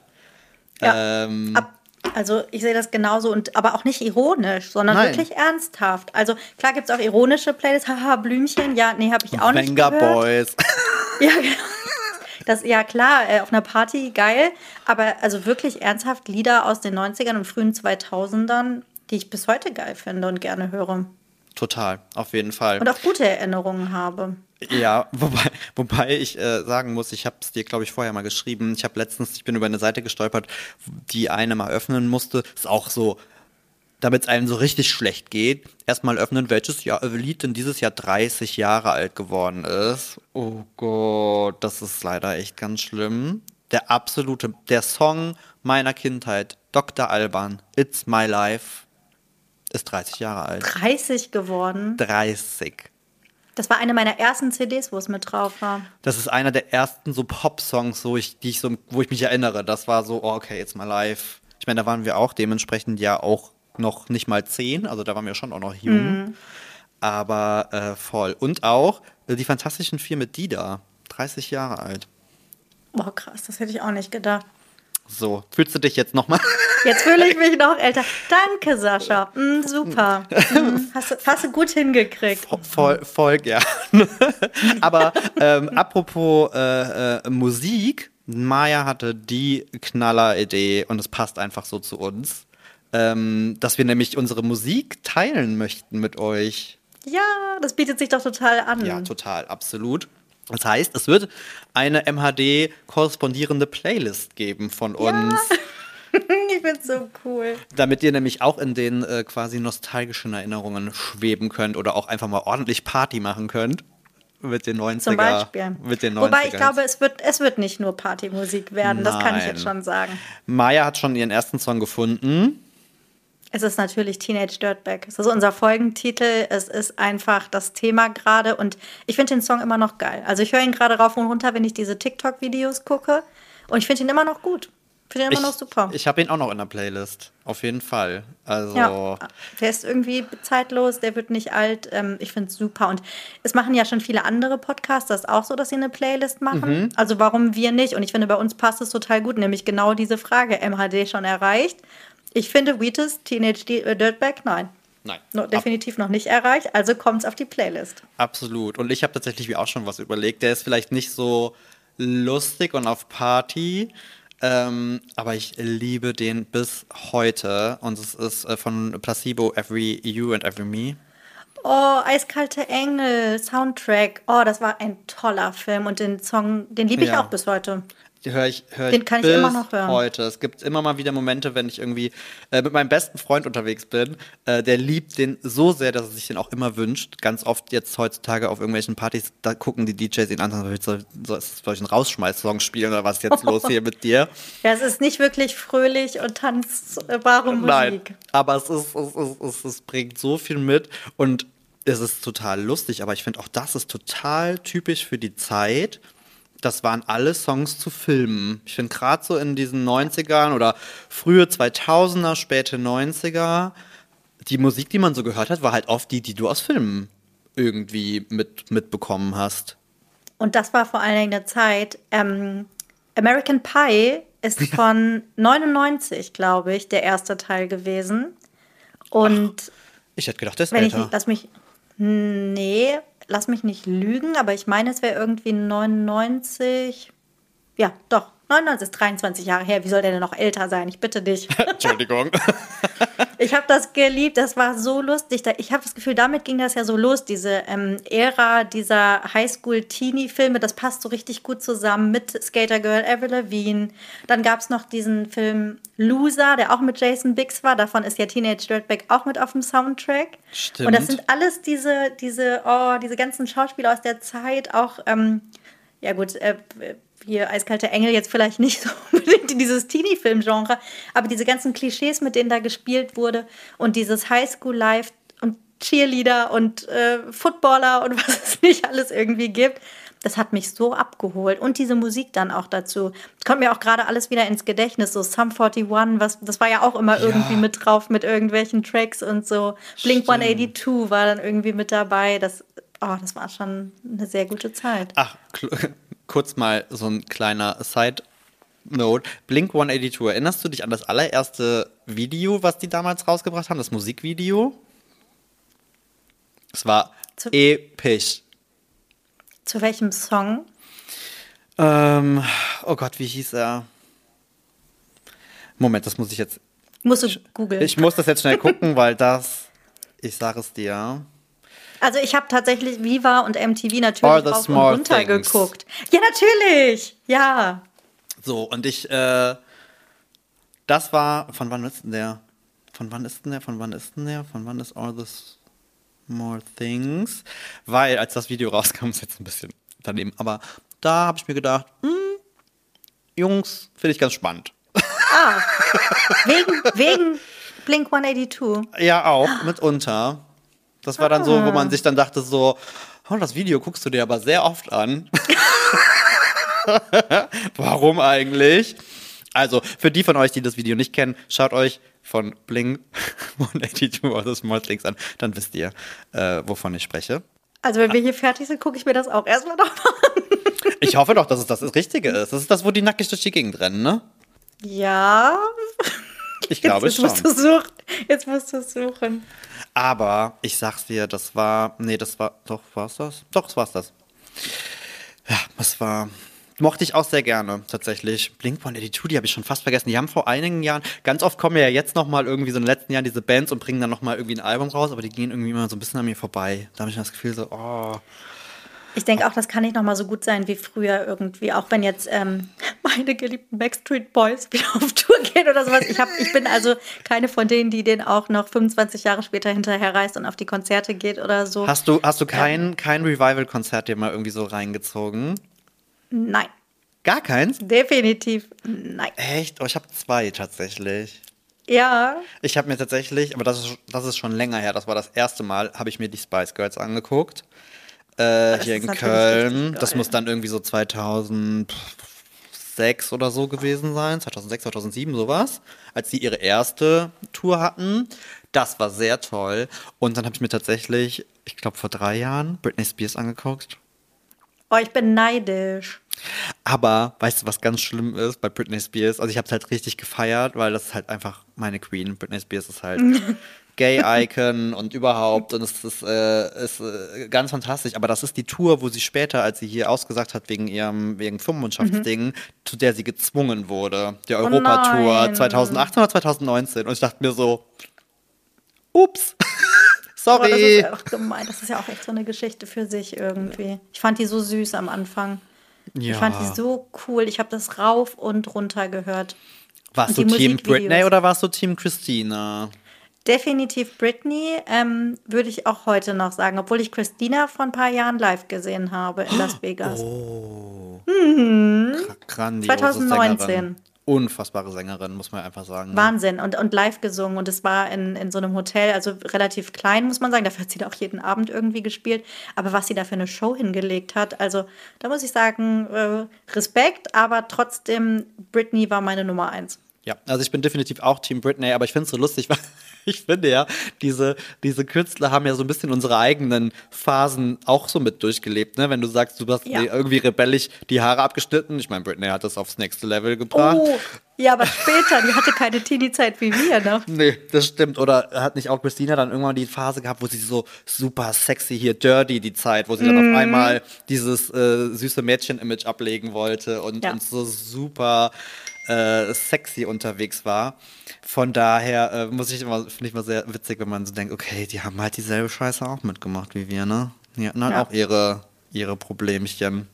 Ja, Ähm, Ab, also ich sehe das genauso und aber auch nicht ironisch, sondern Nein. wirklich ernsthaft. Also klar gibt es auch ironische Playlists, haha, Blümchen, ja, nee, habe ich auch nicht Venga gehört. Boys. Ja, genau. Das, ja, klar, äh, auf einer Party geil, aber also wirklich ernsthaft Lieder aus den 90ern und frühen 2000ern, die ich bis heute geil finde und gerne höre. Total, auf jeden Fall. Und auch gute Erinnerungen habe. Ja, wobei, wobei ich äh, sagen muss, ich habe es dir, glaube ich, vorher mal geschrieben. Ich habe letztens, ich bin über eine Seite gestolpert, die eine mal öffnen musste. Ist auch so, damit es einem so richtig schlecht geht, erstmal öffnen, welches Jahr, äh, Lied denn dieses Jahr 30 Jahre alt geworden ist. Oh Gott, das ist leider echt ganz schlimm. Der absolute, der Song meiner Kindheit, Dr. Alban, It's My Life, ist 30 Jahre alt. 30 geworden. 30. Das war eine meiner ersten CDs, wo es mit drauf war. Das ist einer der ersten so Pop-Songs, so ich, die ich so, wo ich mich erinnere. Das war so, oh, okay, it's my life. Ich meine, da waren wir auch dementsprechend ja auch noch nicht mal zehn, also da waren wir schon auch noch jung. Aber äh, voll. Und auch äh, die Fantastischen Vier mit Dida, 30 Jahre alt. Boah, krass, das hätte ich auch nicht gedacht. So, fühlst du dich jetzt nochmal? Jetzt fühle ich mich noch älter. Danke, Sascha. Mm, super. Mm, hast, du- hast du gut hingekriegt. voll, voll gern. Aber ähm, apropos äh, äh, Musik, Maya hatte die Knaller-Idee und es passt einfach so zu uns, ähm, dass wir nämlich unsere Musik teilen möchten mit euch. Ja, das bietet sich doch total an. Ja, total, absolut. Das heißt, es wird eine MHD korrespondierende Playlist geben von uns, ich find's so cool. damit ihr nämlich auch in den äh, quasi nostalgischen Erinnerungen schweben könnt oder auch einfach mal ordentlich Party machen könnt mit den 90er. Zum Beispiel. Mit den 90er. Wobei ich glaube, es wird, es wird nicht nur Partymusik werden. Das kann ich Nein. jetzt schon sagen. Maya hat schon ihren ersten Song gefunden. Es ist natürlich Teenage Dirtbag. Es ist unser Folgentitel. Es ist einfach das Thema gerade. Und ich finde den Song immer noch geil. Also ich höre ihn gerade rauf und runter, wenn ich diese TikTok-Videos gucke. Und ich finde ihn immer noch gut. Ich finde ihn immer noch super. Ich habe ihn auch noch in der Playlist. Auf jeden Fall. Also, Ja, der ist irgendwie zeitlos, der wird nicht alt. Ähm, ich finde es super. Und es machen ja schon viele andere Podcasts das auch so, dass sie eine Playlist machen. Mhm. Also warum wir nicht? Und ich finde, bei uns passt es total gut, nämlich genau diese Frage. MHD schon erreicht. Ich finde Wheatus Teenage äh, Dirtbag, nein. nein. No, definitiv noch nicht erreicht, also kommt es auf die Playlist. absolut. Und ich habe tatsächlich mir auch schon was überlegt. Der ist vielleicht nicht so lustig und auf Party. Ähm, aber ich liebe den bis heute. Und es ist äh, von Placebo, Every You and Every Me. Oh, Eiskalte Engel, Soundtrack. Oh, das war ein toller Film und den Song, den liebe ich Ja. auch bis heute. Höre ich, hör Den ich kann ich bis immer noch hören. heute. Es gibt immer mal wieder Momente, wenn ich irgendwie äh, mit meinem besten Freund unterwegs bin. Äh, der liebt den so sehr, dass er sich den auch immer wünscht. Ganz oft jetzt heutzutage auf irgendwelchen Partys, da gucken die DJs ihn an und sagen, soll, ich einen Rausschmeiß-Song spielen oder was ist jetzt los hier mit dir? Ja, es ist nicht wirklich fröhlich und tanzbare Musik. Nein, aber es, ist, es, ist, es, es bringt so viel mit und es ist total lustig, aber ich finde auch das ist total typisch für die Zeit. Das waren alle Songs zu Filmen. Ich finde gerade so in diesen 90ern oder frühe 2000er, späte 90er, die Musik, die man so gehört hat, war halt oft die, die du aus Filmen irgendwie mit, mitbekommen hast. Und das war vor allen Dingen eine Zeit. Ähm, American Pie ist von 99, glaube ich, der erste Teil gewesen. Und Ich hätte gedacht, der ist wenn ich älter. nicht, lass mich, nee, lass mich nicht lügen, aber ich meine, es wäre irgendwie 99, ja, doch, 99 ist 23 Jahre her. Wie soll der denn noch älter sein? Ich bitte dich. Entschuldigung. Ich habe das geliebt, das war so lustig. Ich habe das Gefühl, damit ging das ja so los, diese ähm, Ära dieser Highschool-Teenie-Filme, das passt so richtig gut zusammen mit Skater Girl, Avril Lavigne. Dann gab es noch diesen Film Loser, der auch mit Jason Biggs war. Davon ist ja Teenage Dirtbag auch mit auf dem Soundtrack. Stimmt. Und das sind alles diese, diese, oh, diese ganzen Schauspieler aus der Zeit, auch, ähm, ja gut, äh, hier Eiskalte Engel jetzt vielleicht nicht so unbedingt in dieses Teenie-Film-Genre, aber diese ganzen Klischees, mit denen da gespielt wurde und dieses Highschool-Life und Cheerleader und äh, Footballer und was es nicht alles irgendwie gibt, das hat mich so abgeholt. Und diese Musik dann auch dazu. Es kommt mir auch gerade alles wieder ins Gedächtnis, so Sum 41, was, das war ja auch immer irgendwie mit drauf, mit irgendwelchen Tracks und so. Blink 182 war dann irgendwie mit dabei. Das, oh, das war schon eine sehr gute Zeit. Ach, kurz mal so ein kleiner Side-Note. Blink 182, erinnerst du dich an das allererste Video, was die damals rausgebracht haben, das Musikvideo? Es war Zu- episch. Zu welchem Song? Ähm, oh Gott, wie hieß er? Moment, das muss ich jetzt. Musst du googeln. Ich muss das jetzt schnell gucken, weil das. Ich sage es dir. Also ich habe tatsächlich Viva und MTV natürlich the rauf und small runter things. geguckt. Ja, natürlich. Ja. So, und ich, äh, das war, von wann ist denn der? Von wann ist denn der? Von wann ist denn der? Von wann ist All the Small Things? Weil, als das Video rauskam, ist jetzt ein bisschen daneben, aber da habe ich mir gedacht, hm, Jungs, finde ich ganz spannend. Wegen, wegen Blink 182. Ja, auch, mitunter. Das war dann so, wo Ah. man sich dann dachte so, oh, das Video guckst du dir aber sehr oft an. Warum eigentlich? Also, für die von euch, die das Video nicht kennen, schaut euch von Blink 182 oder Small Things an. Dann wisst ihr, äh, wovon ich spreche. Also wenn wir hier fertig sind, gucke ich mir das auch erstmal noch mal an. Ich hoffe doch, dass es das Richtige ist. Das ist das, wo die nackig durch die Gegend rennen, ne? Ja. Ich glaube jetzt, jetzt schon. musst du suchen. Jetzt musst du suchen. Aber ich sag's dir, das war. Nee, das war. Doch, war's das? Doch, das war's das. Ja, das war. Mochte ich auch sehr gerne, tatsächlich. Blink 182, die habe ich schon fast vergessen. Die haben vor einigen Jahren, ganz oft kommen ja jetzt nochmal irgendwie so in den letzten Jahren diese Bands und bringen dann nochmal irgendwie ein Album raus, aber die gehen irgendwie immer so ein bisschen an mir vorbei. Da habe ich das Gefühl so, oh. Ich denke auch, das kann nicht noch mal so gut sein wie früher irgendwie. Auch wenn jetzt ähm, meine geliebten Backstreet Boys wieder auf Tour gehen oder sowas. Ich, hab, ich bin also keine von denen, die den auch noch 25 Jahre später hinterher reist und auf die Konzerte geht oder so. Hast du, hast du kein, kein Revival-Konzert dir mal irgendwie so reingezogen? Nein, Gar keins? definitiv nein. Echt? Oh, ich habe zwei tatsächlich. Ja, Ich habe mir tatsächlich, aber das ist, das ist schon länger her, das war das erste Mal, habe ich mir die Spice Girls angeguckt. Äh, hier in Köln. Das muss dann irgendwie so 2006 oder so gewesen sein. 2006, 2007, sowas. Als sie ihre erste Tour hatten. Das war sehr toll. Und dann habe ich mir tatsächlich, ich glaube vor drei Jahren, Britney Spears angeguckt. oh, ich bin neidisch. Aber weißt du, was ganz schlimm ist bei Britney Spears? Also ich habe es halt richtig gefeiert, weil das ist halt einfach meine Queen. Britney Spears ist halt Gay-Icon und überhaupt und es ist, äh, ist äh, ganz fantastisch. Aber das ist die Tour, wo sie später, als sie hier ausgesagt hat wegen ihrem wegen Vormundschaftsding, zu der sie gezwungen wurde. Die Europatour nein. 2018 oder 2019. Und ich dachte mir so, ups, Boah, das ist sorry. ja auch gemein. Das ist ja auch echt so eine Geschichte für sich irgendwie. Ich fand die so süß am Anfang. Ich fand die so cool. Ich habe das rauf und runter gehört. Warst du Team. Britney oder warst du Team Christina? Definitiv Britney, ähm, würde ich auch heute noch sagen, obwohl ich Christina vor ein paar Jahren live gesehen habe in Las Vegas. Oh. Grandiose 2019. Sängerin. Unfassbare Sängerin, muss man einfach sagen. ne? Wahnsinn. Und, und live gesungen. Und es war in, in so einem Hotel, also relativ klein, muss man sagen. Dafür hat sie da auch jeden Abend irgendwie gespielt. Aber was sie da für eine Show hingelegt hat, also da muss ich sagen, äh, Respekt, aber trotzdem, Britney war meine Nummer eins. Ja, also ich bin definitiv auch Team Britney, aber ich finde es so lustig, weil Ich finde ja, diese, diese Künstler haben ja so ein bisschen unsere eigenen Phasen auch so mit durchgelebt. Ne? Wenn du sagst, du hast Ja. irgendwie rebellisch die Haare abgeschnitten. Ich meine, Britney hat das aufs nächste Level gebracht. Oh, ja, aber später, die hatte keine Teenie-Zeit wie wir, ne? Nee, das stimmt. Oder hat nicht auch Christina dann irgendwann die Phase gehabt, wo sie so super sexy hier dirty die Zeit, wo sie dann Mhm. auf einmal dieses äh, süße Mädchen-Image ablegen wollte und, Ja. und so super äh, sexy unterwegs war. Von daher äh, muss ich immer, finde ich mal sehr witzig, wenn man so denkt, okay, die haben halt dieselbe Scheiße auch mitgemacht wie wir, ne? Die hatten halt Ja. auch ihre, ihre Problemchen.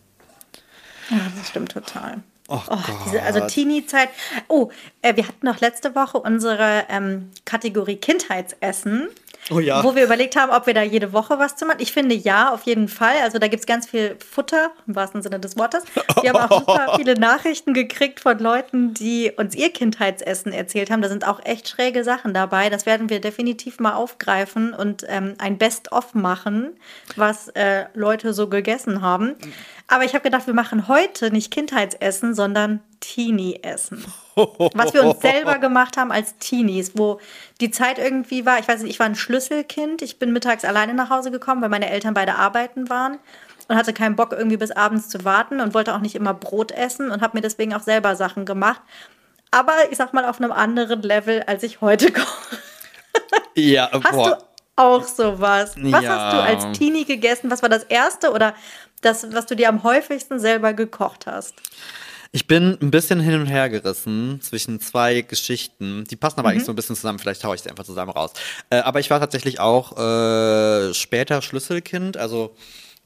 Ja, das stimmt total. Oh, diese, also. Teenie-Zeit. Oh, äh, wir hatten noch letzte Woche unsere ähm, Kategorie Kindheitsessen. Oh ja. Wo wir überlegt haben, ob wir da jede Woche was zu machen. Ich finde ja, auf jeden Fall. Also da gibt es ganz viel Futter, im wahrsten Sinne des Wortes. Wir haben auch super viele Nachrichten gekriegt von Leuten, die uns ihr Kindheitsessen erzählt haben. Da sind auch echt schräge Sachen dabei. Das werden wir definitiv mal aufgreifen und ähm, ein Best-of machen, was äh, Leute so gegessen haben. Aber ich habe gedacht, wir machen heute nicht Kindheitsessen, sondern Teenie-Essen. Was wir uns selber gemacht haben als Teenies, wo die Zeit irgendwie war, ich weiß nicht, ich war ein Schlüsselkind. Ich bin mittags alleine nach Hause gekommen, weil meine Eltern beide arbeiten waren und hatte keinen Bock, irgendwie bis abends zu warten und wollte auch nicht immer Brot essen und habe mir deswegen auch selber Sachen gemacht. Aber ich sag mal auf einem anderen Level, als ich heute koche. Ja, Hast boah. du auch sowas? Was Ja. hast du als Teenie gegessen? Was war das erste oder das, was du dir am häufigsten selber gekocht hast? Ich bin ein bisschen hin und her gerissen zwischen zwei Geschichten. Die passen aber eigentlich so ein bisschen zusammen. Vielleicht haue ich sie einfach zusammen raus. Äh, aber ich war tatsächlich auch äh, später Schlüsselkind. Also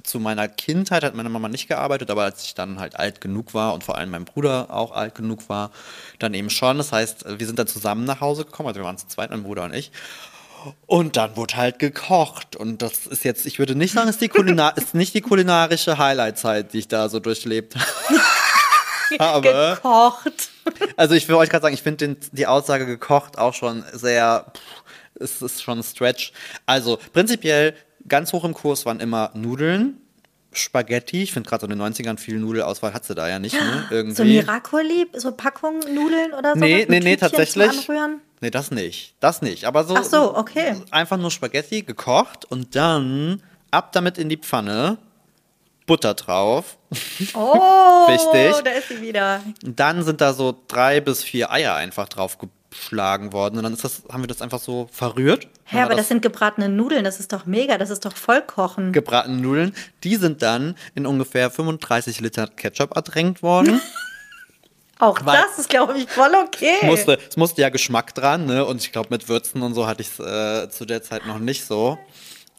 zu meiner Kindheit hat meine Mama nicht gearbeitet, aber als ich dann halt alt genug war und vor allem mein Bruder auch alt genug war, dann eben schon. Das heißt, wir sind dann zusammen nach Hause gekommen. Also wir waren zu zweit, mein Bruder und ich. Und dann wurde halt gekocht. Und das ist jetzt, ich würde nicht sagen, es ist, die Kulinar ist nicht die kulinarische Highlight-Zeit, die ich da so durchlebt habe. Gekocht. Also ich will euch gerade sagen, ich finde die Aussage gekocht auch schon sehr, pff, es ist schon ein Stretch. Also prinzipiell ganz hoch im Kurs waren immer Nudeln, Spaghetti. Ich finde gerade so in den 90ern viel Nudelauswahl hat sie da ja nicht, ne? Irgendwie. So Miracoli, so Packung Nudeln oder so? Nee, nee, nee, tatsächlich. Nee, das nicht. Das nicht. Aber so. Ach so, okay. Einfach nur Spaghetti gekocht und dann ab damit in die Pfanne. Butter drauf. Oh, Wichtig. da ist sie wieder. Und dann sind da so drei bis vier Eier einfach drauf geschlagen worden. Und dann ist das, haben wir das einfach so verrührt. Hä, aber das sind gebratene Nudeln, das ist doch mega, das ist doch Vollkochen. gebratene Nudeln. Die sind dann in ungefähr 35 Liter Ketchup ertränkt worden. Auch Weil- das ist, glaube ich, voll okay. Es musste, es musste ja Geschmack dran, ne? Und ich glaube, mit Würzen und so hatte ich es äh, zu der Zeit noch nicht so.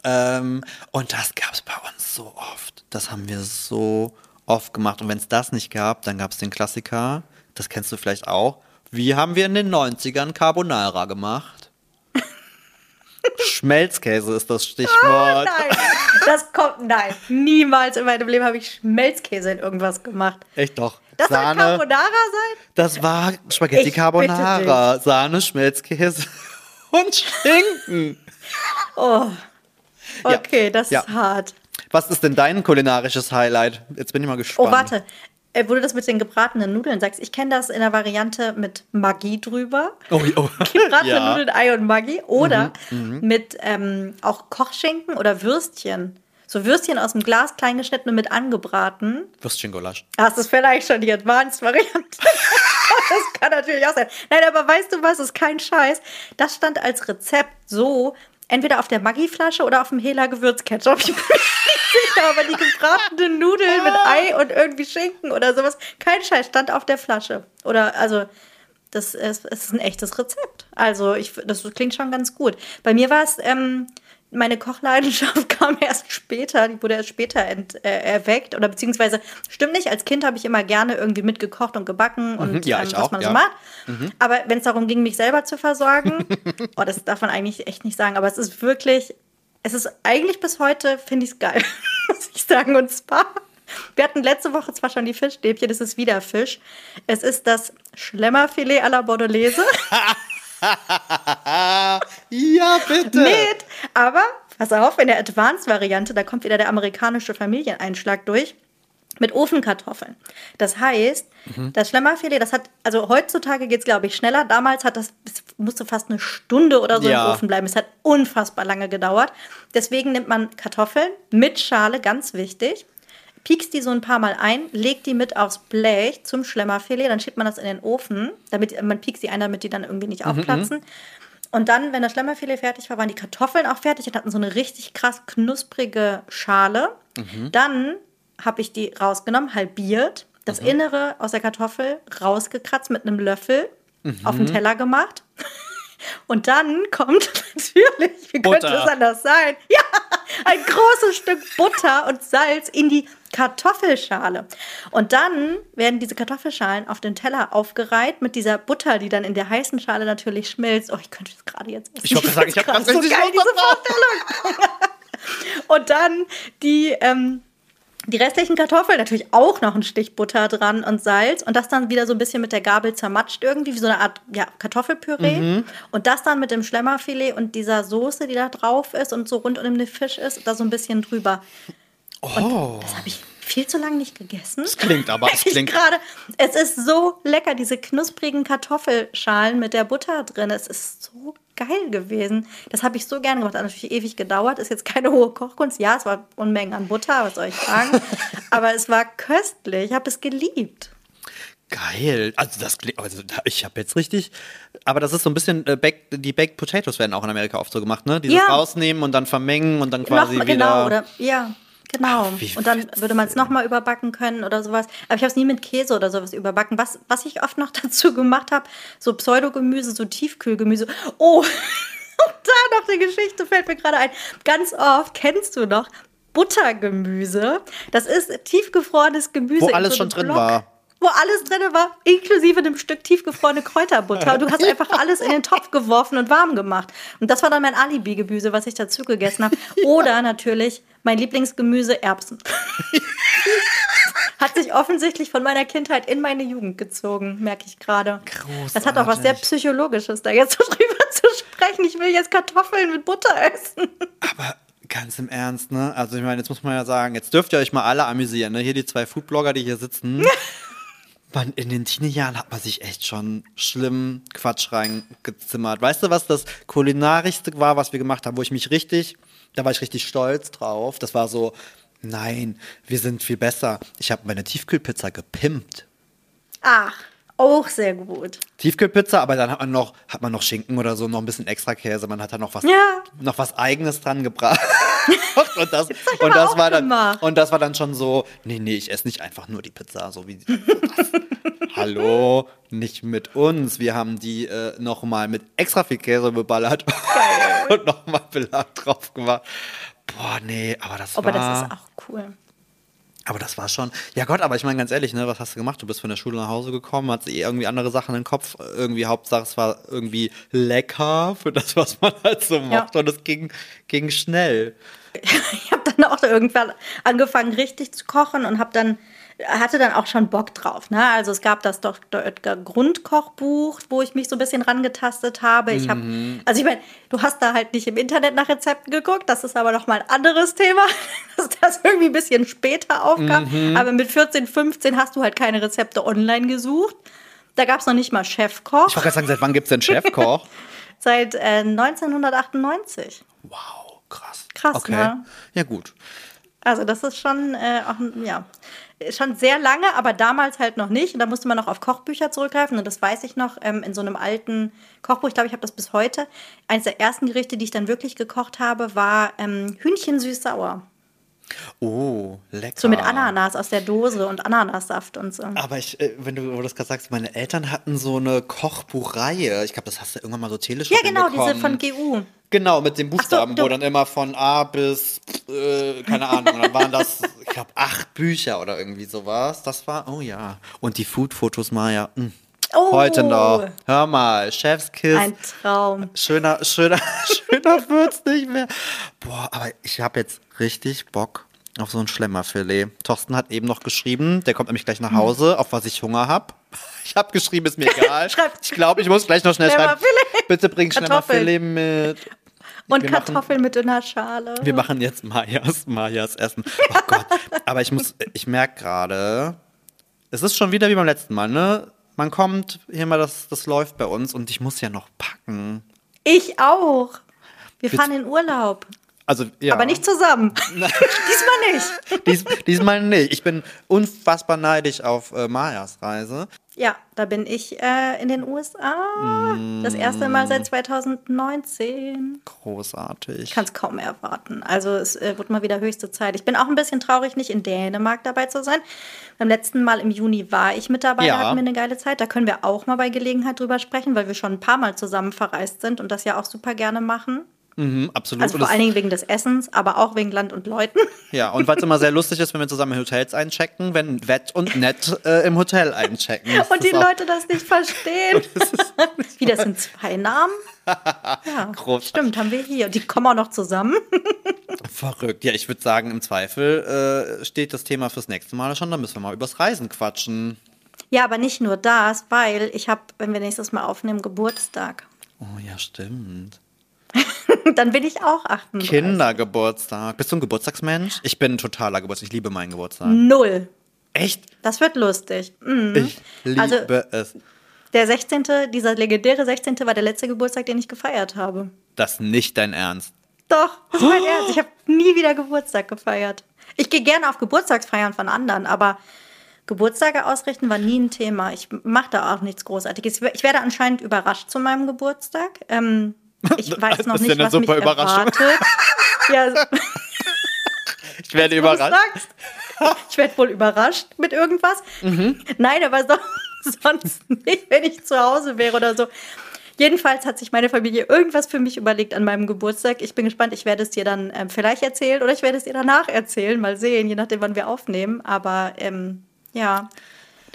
Ähm, und das gab es bei uns so oft. Das haben wir so oft gemacht. Und wenn es das nicht gab, dann gab es den Klassiker. Das kennst du vielleicht auch. Wie haben wir in den 90ern Carbonara gemacht? Schmelzkäse ist das Oh, Stichwort. nein, das kommt, nein. Niemals in meinem Leben habe ich Schmelzkäse in irgendwas gemacht. Echt doch. Das soll Sahne. Carbonara sein? Das war Spaghetti Ich Carbonara, Sahne, Schmelzkäse und Schinken. Oh, okay, das ist hart. Was ist denn dein kulinarisches Highlight? Jetzt bin ich mal gespannt. Oh, warte. Äh, wo du das mit den gebratenen Nudeln sagst, ich kenne das in der Variante mit Maggi drüber. Oh, oh. Gebratene ja. Mhm, Nudeln, Ei und Maggi. Oder mit ähm, auch Kochschinken oder Würstchen. So Würstchen aus dem Glas, klein geschnitten und mit angebraten. Würstchengulasch. Das ist vielleicht schon die Advanced-Variante. das kann natürlich auch sein. Nein, aber weißt du was? Das ist kein Scheiß. Das stand als Rezept so, entweder auf der Maggi-Flasche oder auf dem Hela Gewürzketchup. Ich bin mir nicht sicher, aber die gebratenen Nudeln mit Ei und irgendwie Schinken oder sowas, kein Scheiß, stand auf der Flasche. Oder, also, das ist, ist ein echtes Rezept. Also, ich, das klingt schon ganz gut. Bei mir war es, ähm, meine Kochleidenschaft kam erst später, die wurde erst später ent, äh, erweckt. Oder beziehungsweise, stimmt nicht, als Kind habe ich immer gerne irgendwie mitgekocht und gebacken und Mhm, ja, ähm, was auch, man ja. so macht. Aber wenn es darum ging, mich selber zu versorgen, oh, das darf man eigentlich echt nicht sagen, aber es ist wirklich, es ist eigentlich bis heute, finde ich es geil, muss ich sagen. Und zwar, wir hatten letzte Woche zwar schon die Fischstäbchen, es ist wieder Fisch. Es ist das Schlemmerfilet à la Bordelaise. Ja, bitte. mit. Aber pass auf, in der Advanced-Variante, da kommt wieder der amerikanische Familieneinschlag durch. mit Ofenkartoffeln. Das heißt, Mhm. das Schlemmerfilet, das hat, also heutzutage geht es, glaube ich, schneller. Damals hat das, musste fast eine Stunde oder so Ja. im Ofen bleiben. Es hat unfassbar lange gedauert. Deswegen nimmt man Kartoffeln mit Schale, ganz wichtig. Piekst die so ein paar Mal ein, legt die mit aufs Blech zum Schlemmerfilet, dann schiebt man das in den Ofen, damit man piekst die ein, damit die dann irgendwie nicht aufplatzen. Und dann, wenn das Schlemmerfilet fertig war, waren die Kartoffeln auch fertig und hatten so eine richtig krass knusprige Schale. Dann habe ich die rausgenommen, halbiert, das Innere aus der Kartoffel rausgekratzt mit einem Löffel, auf den Teller gemacht. Und dann kommt natürlich, wie könnte Butter. es anders sein? Ja, ein großes Stück Butter und Salz in die Kartoffelschale. Und dann werden diese Kartoffelschalen auf den Teller aufgereiht mit dieser Butter, die dann in der heißen Schale natürlich schmilzt. Oh, ich könnte das gerade jetzt essen. Ich wollte sagen, ich habe ganz so geil, diese. Vorstellung. Und dann die, ähm, die restlichen Kartoffeln, natürlich auch noch ein Stich Butter dran und Salz und das dann wieder so ein bisschen mit der Gabel zermatscht, irgendwie wie so eine Art ja, Kartoffelpüree. Mhm. Und das dann mit dem Schlemmerfilet und dieser Soße, die da drauf ist und so rund um den Fisch ist, da so ein bisschen drüber. Oh. Das habe ich viel zu lange nicht gegessen. Das klingt aber, es klingt. gerade, es ist so lecker, diese knusprigen Kartoffelschalen mit der Butter drin. Es ist so geil gewesen. Das habe ich so gerne gemacht. Hat natürlich ewig gedauert. Ist jetzt keine hohe Kochkunst. Ja, es war Unmengen an Butter, was soll ich sagen. Aber es war köstlich. Ich habe es geliebt. Geil. Also das klingt, also ich habe jetzt richtig, aber das ist so ein bisschen, äh, Baked, die Baked Potatoes werden auch in Amerika oft so gemacht, ne? Dieses Ja. rausnehmen und dann vermengen und dann quasi Noch, wieder. genau, oder ja. Genau. Ach, wie und dann würde man es nochmal überbacken können oder sowas. Aber ich habe es nie mit Käse oder sowas überbacken. Was, was ich oft noch dazu gemacht habe, so Pseudogemüse, so Tiefkühlgemüse. Oh, und da noch eine Geschichte fällt mir gerade ein. Ganz oft kennst du noch Buttergemüse. Das ist tiefgefrorenes Gemüse. Wo alles so schon einem drin Block. war. Wo alles drin war, inklusive einem Stück tiefgefrorene Kräuterbutter. Und du hast einfach alles in den Topf geworfen und warm gemacht. Und das war dann mein Alibi-Gemüse, was ich dazu gegessen habe. Oder natürlich mein Lieblingsgemüse Erbsen. Hat sich offensichtlich von meiner Kindheit in meine Jugend gezogen, merke ich gerade. Das hat auch was sehr. Psychologisches, da jetzt so drüber zu sprechen. Ich will jetzt Kartoffeln mit Butter essen. Aber ganz im Ernst, ne? Also ich meine, jetzt muss man ja sagen, jetzt dürft ihr euch mal alle amüsieren, ne? Hier die zwei Foodblogger, die hier sitzen. Man, in den Teenie-Jahren hat man sich echt schon schlimm Quatsch reingezimmert. Weißt du, was das kulinarischste war, was wir gemacht haben, wo ich mich richtig, da war ich richtig stolz drauf. Das war so, nein, wir sind viel besser. Ich habe meine Tiefkühlpizza gepimpt. Ach, auch sehr gut. Tiefkühlpizza, aber dann hat man noch, hat man noch Schinken oder so, noch ein bisschen extra Käse. Man hat da noch was, Ja. noch was Eigenes dran gebracht. Und das, und aber das war dann, gemacht. und das war dann schon so, nee, nee, ich esse nicht einfach nur die Pizza, so wie? Hallo, nicht mit uns. Wir haben die äh, noch mal mit extra viel Käse beballert und noch mal Belag drauf gemacht. Boah, nee, aber das Aber war. das ist auch cool. Aber das war schon. Ja Gott, aber ich meine ganz ehrlich, ne, was hast du gemacht? Du bist von der Schule nach Hause gekommen, hast eh irgendwie andere Sachen im Kopf. Irgendwie Hauptsache es war irgendwie lecker für das, was man halt so macht. Und es ging, ging schnell. Ich habe dann auch irgendwann angefangen, richtig zu kochen und habe dann hatte dann auch schon Bock drauf. Ne? Also es gab das Dr. Oetker Grundkochbuch, wo ich mich so ein bisschen rangetastet habe. Ich habe, also ich meine, du hast da halt nicht im Internet nach Rezepten geguckt. Das ist aber noch mal ein anderes Thema, dass das irgendwie ein bisschen später aufkam. Aber mit 14, 15 hast du halt keine Rezepte online gesucht. Da gab es noch nicht mal Chefkoch. Ich wollte gerade sagen, seit wann gibt es denn Chefkoch? Seit äh, 1998. wow, krass. Krass, okay. ne? Ja, gut. Also das ist schon, äh, auch, ja, schon sehr lange, aber damals halt noch nicht. Und da musste man noch auf Kochbücher zurückgreifen. Und das weiß ich noch ähm, in so einem alten Kochbuch. Ich glaube, ich habe das bis heute. Eines der ersten Gerichte, die ich dann wirklich gekocht habe, war ähm, Hühnchen süß-sauer. Oh, lecker. So mit Ananas aus der Dose und Ananassaft und so. Aber ich, äh, wenn du wo du das gerade sagst, meine Eltern hatten so eine Kochbuchreihe. Ich glaube, das hast du irgendwann mal so Ja, teleshopping genau, diese von GU. Genau, mit den Buchstaben, du- wo dann immer von A bis, äh, keine Ahnung, und dann waren das, ich glaube, acht Bücher oder irgendwie sowas. Das war, oh ja. Und die Food-Fotos, Maja, mh. Oh. heute noch. Hör mal, Chefskiss. Ein Traum. Schöner, schöner, schöner wird's nicht mehr. Boah, aber ich habe jetzt richtig Bock auf so ein Schlemmerfilet. Thorsten hat eben noch geschrieben, der kommt nämlich gleich nach Hause, auf was ich Hunger hab. Ich habe geschrieben, ist mir egal. Ich glaube, ich muss gleich noch schnell schreiben. Bitte bring. Schlemmerfilet mit. Und wir Kartoffeln mit in der Schale. Wir machen jetzt Majas, Majas Essen. Oh Gott. Aber ich muss, ich merke gerade, es ist schon wieder wie beim letzten Mal, ne? Man kommt, hier mal, das, das läuft bei uns und ich muss ja noch packen. Ich auch. Wir fahren in Urlaub. Also, ja. Aber nicht zusammen. Diesmal nicht. Dies, diesmal nicht. Ich bin unfassbar neidisch auf äh, Majas Reise. Ja, da bin ich äh, in den USA. Das erste Mal seit 2019. Großartig. Ich kann es kaum erwarten. Also es äh, wird mal wieder höchste Zeit. Ich bin auch ein bisschen traurig, nicht in Dänemark dabei zu sein. Beim letzten Mal im Juni war ich mit dabei, Ja. da hatten wir eine geile Zeit. Da können wir auch mal bei Gelegenheit drüber sprechen, weil wir schon ein paar Mal zusammen verreist sind und das ja auch super gerne machen. Mhm, absolut. Also vor allen Dingen wegen des Essens, aber auch wegen Land und Leuten. Ja, und weil es immer sehr lustig ist, wenn wir zusammen in Hotels einchecken, wenn Wett und Nett äh, im Hotel einchecken. Das Und die Leute das nicht verstehen. Wie, das sind zwei Namen? Ja, Großartig. stimmt, haben wir hier. Und die kommen auch noch zusammen. Verrückt. Ja, ich würde sagen, im Zweifel äh, steht das Thema fürs nächste Mal schon. Da müssen wir mal übers Reisen quatschen. Ja, aber nicht nur das, weil ich habe, wenn wir nächstes Mal aufnehmen, Geburtstag. Oh ja, stimmt. Dann bin ich auch 38. Kindergeburtstag. Bist du ein Geburtstagsmensch? Ich bin ein totaler Geburtstag. Ich liebe meinen Geburtstag. Null. Echt? Das wird lustig. Mhm. Ich liebe Also- es. Der 16., dieser legendäre 16. war der letzte Geburtstag, den ich gefeiert habe. Das ist nicht dein Ernst. Doch, das ist mein Ernst. Ich habe nie wieder Geburtstag gefeiert. Ich gehe gerne auf Geburtstagsfeiern von anderen, aber Geburtstage ausrichten war nie ein Thema. Ich mache da auch nichts Großartiges. Ich werde anscheinend überrascht zu meinem Geburtstag. Ähm, ich weiß Das noch ja nicht, was mich erwartet. Ja, Ich werde überrascht. sagst. Ich werde wohl überrascht mit irgendwas. Mhm. Nein, aber so, sonst nicht, wenn ich zu Hause wäre oder so. Jedenfalls hat sich meine Familie irgendwas für mich überlegt an meinem Geburtstag. Ich bin gespannt. Ich werde es dir dann ähm, vielleicht erzählen oder ich werde es dir danach erzählen. Mal sehen, je nachdem, wann wir aufnehmen. Aber ähm, ja,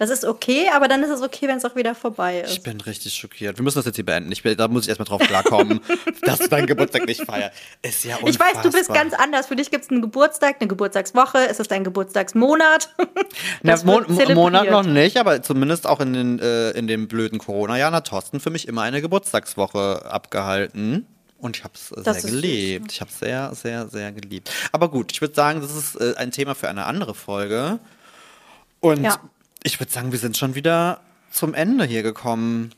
das ist okay. Aber dann ist es okay, wenn es auch wieder vorbei ist. Ich bin richtig schockiert. Wir müssen das jetzt hier beenden. Ich, da muss ich erstmal drauf klarkommen, dass du deinen Geburtstag nicht feierst. Ist ja Ich weiß, du bist unfassbar. ganz anders. Für dich gibt es einen Geburtstag, eine Geburtstagswoche. Es ist dein Geburtstagsmonat. Na, Das Mo wird Mo- zelebriert. Monat noch nicht, aber zumindest auch in den, äh, in den blöden Corona-Jahren hat Thorsten für mich immer eine Geburtstagswoche abgehalten. Und ich habe es sehr süß. geliebt. Ich habe es sehr, sehr, sehr geliebt. Aber gut, ich würde sagen, das ist äh, ein Thema für eine andere Folge. Und Ja. Ich würde sagen, wir sind schon wieder zum Ende hier gekommen.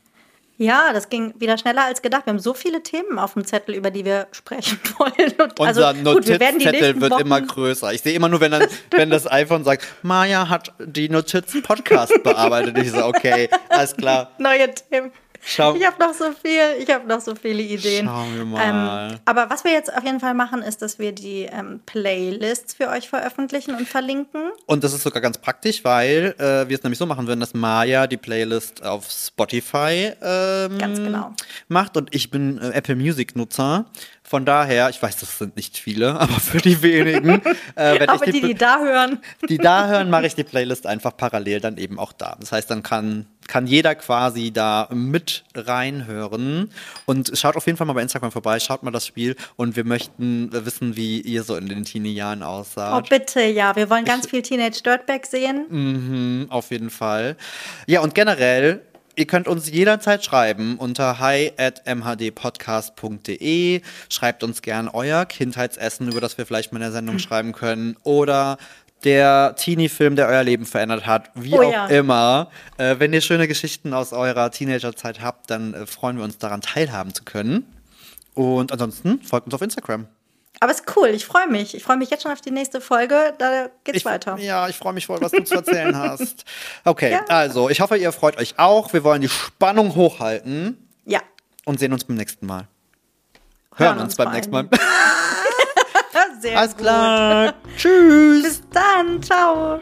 Ja, das ging wieder schneller als gedacht. Wir haben so viele Themen auf dem Zettel, über die wir sprechen wollen. Und Unser also, wir Notizzettel nächsten wird Wochen, immer größer. Ich sehe immer nur, wenn, dann, wenn das iPhone sagt, Maja hat die Notiz-Podcast bearbeitet. Ich so, okay, alles klar. neue Themen. Schau- Ich habe noch so viel, ich habe noch so viele Ideen. Schauen wir mal. Ähm, aber was wir jetzt auf jeden Fall machen, ist, dass wir die ähm, Playlists für euch veröffentlichen und verlinken. Und das ist sogar ganz praktisch, weil äh, wir es nämlich so machen würden, dass Maya die Playlist auf Spotify ähm, Ganz genau. macht und ich bin äh, Apple Music Nutzer. Von daher, ich weiß, das sind nicht viele, aber für die wenigen, äh, wenn Aber ich die, die da hören, die da hören, mache ich die Playlist einfach parallel dann eben auch da. Das heißt, dann kann, kann jeder quasi da mit reinhören. Und schaut auf jeden Fall mal bei Instagram vorbei, schaut mal das Spiel und wir möchten wissen, wie ihr so in den Teenie-Jahren oh aussaht. bitte, ja, wir wollen ganz viel Teenage Dirtbag sehen. Mhm, auf jeden Fall. Ja, und generell, ihr könnt uns jederzeit schreiben unter hi at mhdpodcast.de. Schreibt uns gern euer Kindheitsessen, über das wir vielleicht mal in der Sendung schreiben können. Oder der Teenie-Film, der euer Leben verändert hat. Wie Oh auch ja. immer. Äh, wenn ihr schöne Geschichten aus eurer Teenagerzeit habt, dann äh, freuen wir uns daran, teilhaben zu können. Und ansonsten folgt uns auf Instagram. Aber ist cool, ich freue mich. Ich freue mich jetzt schon auf die nächste Folge. Da geht's Ich, weiter. Ja, ich freue mich voll, was du zu erzählen hast. Okay, Ja. also ich hoffe, ihr freut euch auch. Wir wollen die Spannung hochhalten Ja. und sehen uns beim nächsten Mal. Hören, uns beim vor nächsten Mal. Sehr Alles gut. klar. Tschüss. Bis dann. Ciao.